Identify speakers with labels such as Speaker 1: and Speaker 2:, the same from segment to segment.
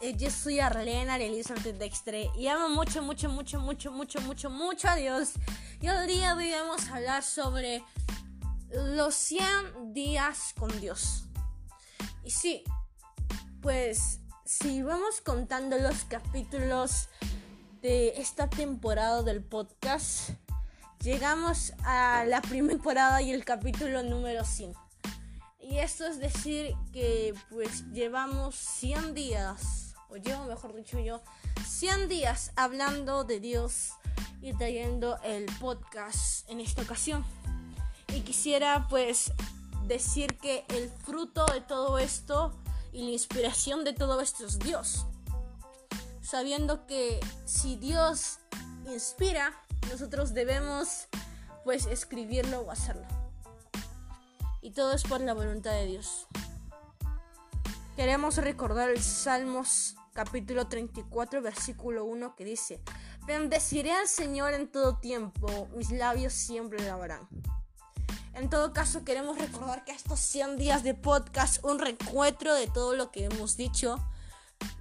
Speaker 1: eh, yo soy Arlena Elizabeth Dextre y amo mucho, mucho, mucho, mucho, mucho, mucho, mucho a Dios. Y hoy día vamos a hablar sobre los 100 días con Dios. Y sí, pues si vamos contando los capítulos de esta temporada del podcast, llegamos a la primera temporada y el capítulo número 100. Y esto es decir que pues llevamos 100 días, o llevo mejor dicho yo, 100 días hablando de Dios y trayendo el podcast en esta ocasión. Y quisiera pues decir que el fruto de todo esto y la inspiración de todo esto es Dios. Sabiendo que si Dios inspira, nosotros debemos pues escribirlo o hacerlo y todo es por la voluntad de Dios. Queremos recordar el Salmos capítulo 34 versículo 1 que dice, bendeciré al Señor en todo tiempo, mis labios siempre alabarán. En todo caso, queremos recordar que estos 100 días de podcast, un recuentro de todo lo que hemos dicho.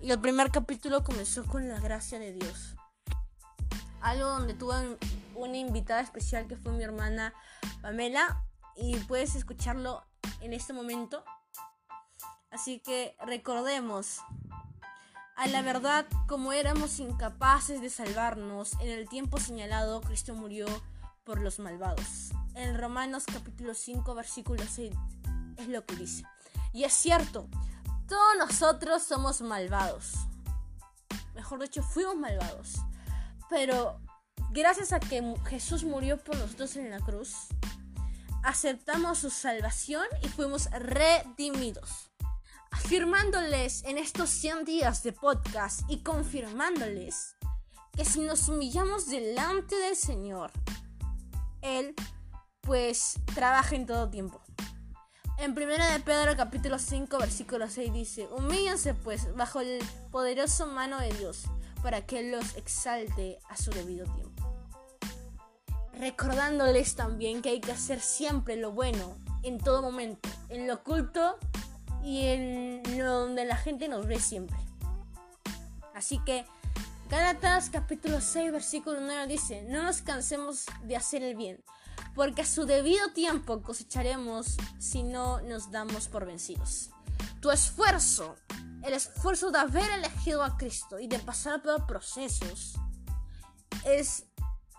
Speaker 1: Y el primer capítulo comenzó con la gracia de Dios. Algo donde tuve una invitada especial que fue mi hermana Pamela y puedes escucharlo en este momento. Así que recordemos, a la verdad, como éramos incapaces de salvarnos, en el tiempo señalado Cristo murió por los malvados. En Romanos capítulo 5 versículo 6 es lo que dice. Y es cierto, todos nosotros somos malvados. Mejor dicho, fuimos malvados. Pero gracias a que Jesús murió por nosotros en la cruz, aceptamos su salvación y fuimos redimidos. Afirmándoles en estos 100 días de podcast y confirmándoles que si nos humillamos delante del Señor, Él pues trabaja en todo tiempo. En 1 de Pedro capítulo 5 versículo 6 dice, humíllense pues bajo el poderoso mano de Dios para que Él los exalte a su debido tiempo recordándoles también que hay que hacer siempre lo bueno, en todo momento, en lo oculto y en lo donde la gente nos ve siempre. Así que Gálatas capítulo 6 versículo 9 dice, no nos cansemos de hacer el bien, porque a su debido tiempo cosecharemos si no nos damos por vencidos. Tu esfuerzo, el esfuerzo de haber elegido a Cristo y de pasar por procesos, es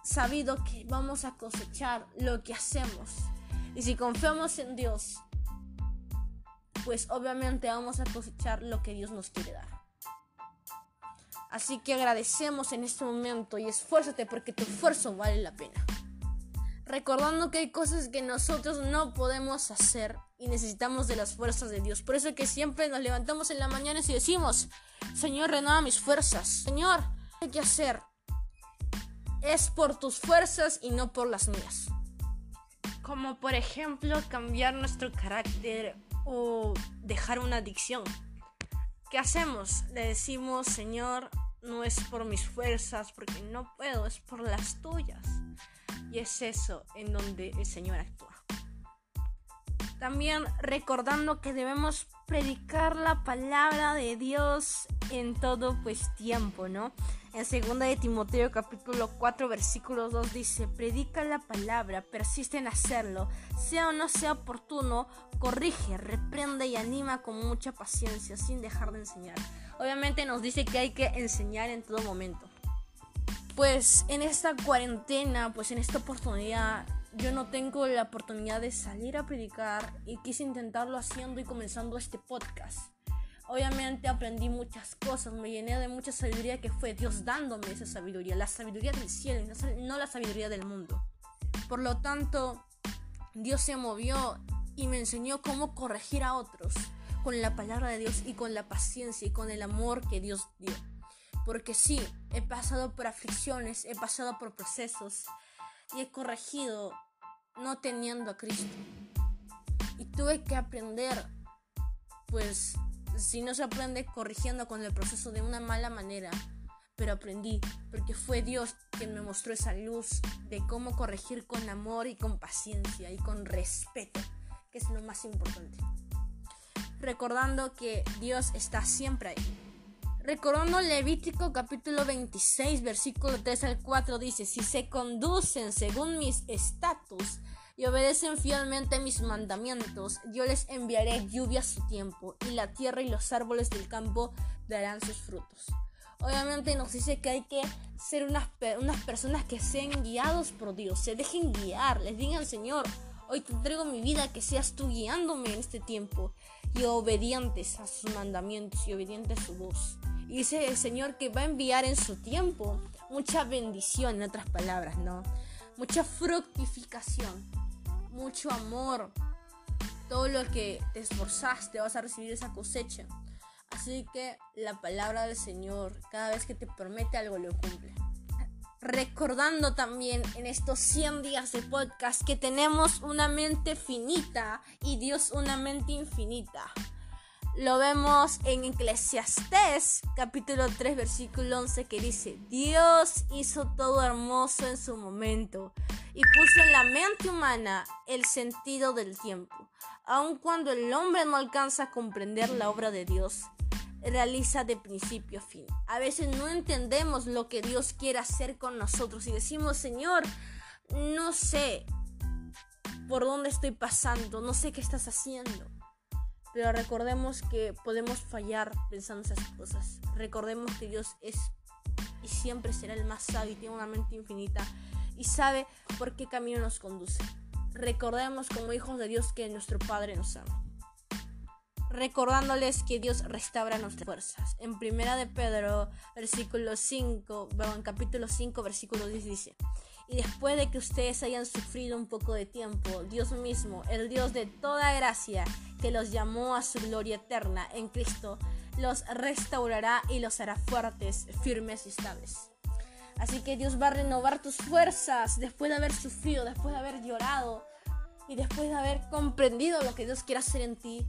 Speaker 1: sabido que vamos a cosechar lo que hacemos. Y si confiamos en Dios, pues obviamente vamos a cosechar lo que Dios nos quiere dar. Así que agradecemos en este momento y esfuérzate porque tu esfuerzo vale la pena. Recordando que hay cosas que nosotros no podemos hacer y necesitamos de las fuerzas de Dios. Por eso es que siempre nos levantamos en la mañana y decimos, Señor, renueva mis fuerzas. Señor, hay que hacer es por tus fuerzas y no por las mías. Como por ejemplo cambiar nuestro carácter o dejar una adicción. ¿Qué hacemos? Le decimos, Señor, no es por mis fuerzas, porque no puedo, es por las tuyas. Y es eso en donde el Señor actúa. También recordando que debemos predicar la palabra de Dios en todo pues tiempo, ¿no? En 2 de Timoteo capítulo 4 versículo 2 dice, predica la palabra, persiste en hacerlo, sea o no sea oportuno, corrige, reprende y anima con mucha paciencia sin dejar de enseñar. Obviamente nos dice que hay que enseñar en todo momento. Pues en esta cuarentena, pues en esta oportunidad yo no tengo la oportunidad de salir a predicar y quise intentarlo haciendo y comenzando este podcast. Obviamente aprendí muchas cosas, me llené de mucha sabiduría que fue Dios dándome esa sabiduría, la sabiduría del cielo, no la sabiduría del mundo. Por lo tanto, Dios se movió y me enseñó cómo corregir a otros con la palabra de Dios y con la paciencia y con el amor que Dios dio. Porque sí, he pasado por aflicciones, he pasado por procesos y he corregido no teniendo a Cristo. Y tuve que aprender, pues si no se aprende corrigiendo con el proceso de una mala manera, pero aprendí porque fue Dios quien me mostró esa luz de cómo corregir con amor y con paciencia y con respeto, que es lo más importante. Recordando que Dios está siempre ahí. Recordando Levítico capítulo 26, versículo 3 al 4 dice, si se conducen según mis estatus y obedecen fielmente mis mandamientos, yo les enviaré lluvia a su tiempo, y la tierra y los árboles del campo darán sus frutos. Obviamente nos dice que hay que ser unas, unas personas que sean guiados por Dios, se dejen guiar, les digan Señor, hoy te entrego mi vida, que seas tú guiándome en este tiempo, y obedientes a sus mandamientos y obedientes a su voz. Y dice el Señor que va a enviar en su tiempo mucha bendición, en otras palabras, ¿no? Mucha fructificación, mucho amor. Todo lo que te esforzaste vas a recibir esa cosecha. Así que la palabra del Señor, cada vez que te promete algo, lo cumple. Recordando también en estos 100 días de podcast que tenemos una mente finita y Dios una mente infinita. Lo vemos en Eclesiastés capítulo 3 versículo 11 que dice, Dios hizo todo hermoso en su momento y puso en la mente humana el sentido del tiempo. Aun cuando el hombre no alcanza a comprender la obra de Dios, realiza de principio a fin. A veces no entendemos lo que Dios quiere hacer con nosotros y decimos, Señor, no sé por dónde estoy pasando, no sé qué estás haciendo. Pero recordemos que podemos fallar pensando esas cosas. Recordemos que Dios es y siempre será el más sabio y tiene una mente infinita y sabe por qué camino nos conduce. Recordemos como hijos de Dios que nuestro Padre nos ama. Recordándoles que Dios restaura nuestras fuerzas. En primera de Pedro, versículo 5, bueno, en capítulo 5, versículo 10 dice, y después de que ustedes hayan sufrido un poco de tiempo, Dios mismo, el Dios de toda gracia, que los llamó a su gloria eterna en Cristo, los restaurará y los hará fuertes, firmes y estables. Así que Dios va a renovar tus fuerzas después de haber sufrido, después de haber llorado y después de haber comprendido lo que Dios quiere hacer en ti.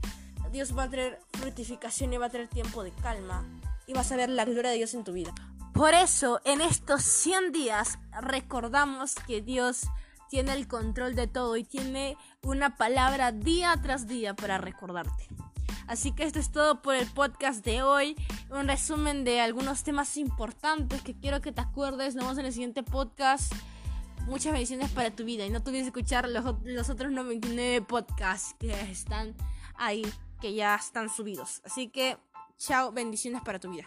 Speaker 1: Dios va a traer fructificación y va a traer tiempo de calma y vas a ver la gloria de Dios en tu vida. Por eso, en estos 100 días, recordamos que Dios tiene el control de todo y tiene una palabra día tras día para recordarte. Así que esto es todo por el podcast de hoy. Un resumen de algunos temas importantes que quiero que te acuerdes. Nos vemos en el siguiente podcast. Muchas bendiciones para tu vida. Y no te olvides escuchar los, los otros 99 podcasts que están ahí, que ya están subidos. Así que, chao, bendiciones para tu vida.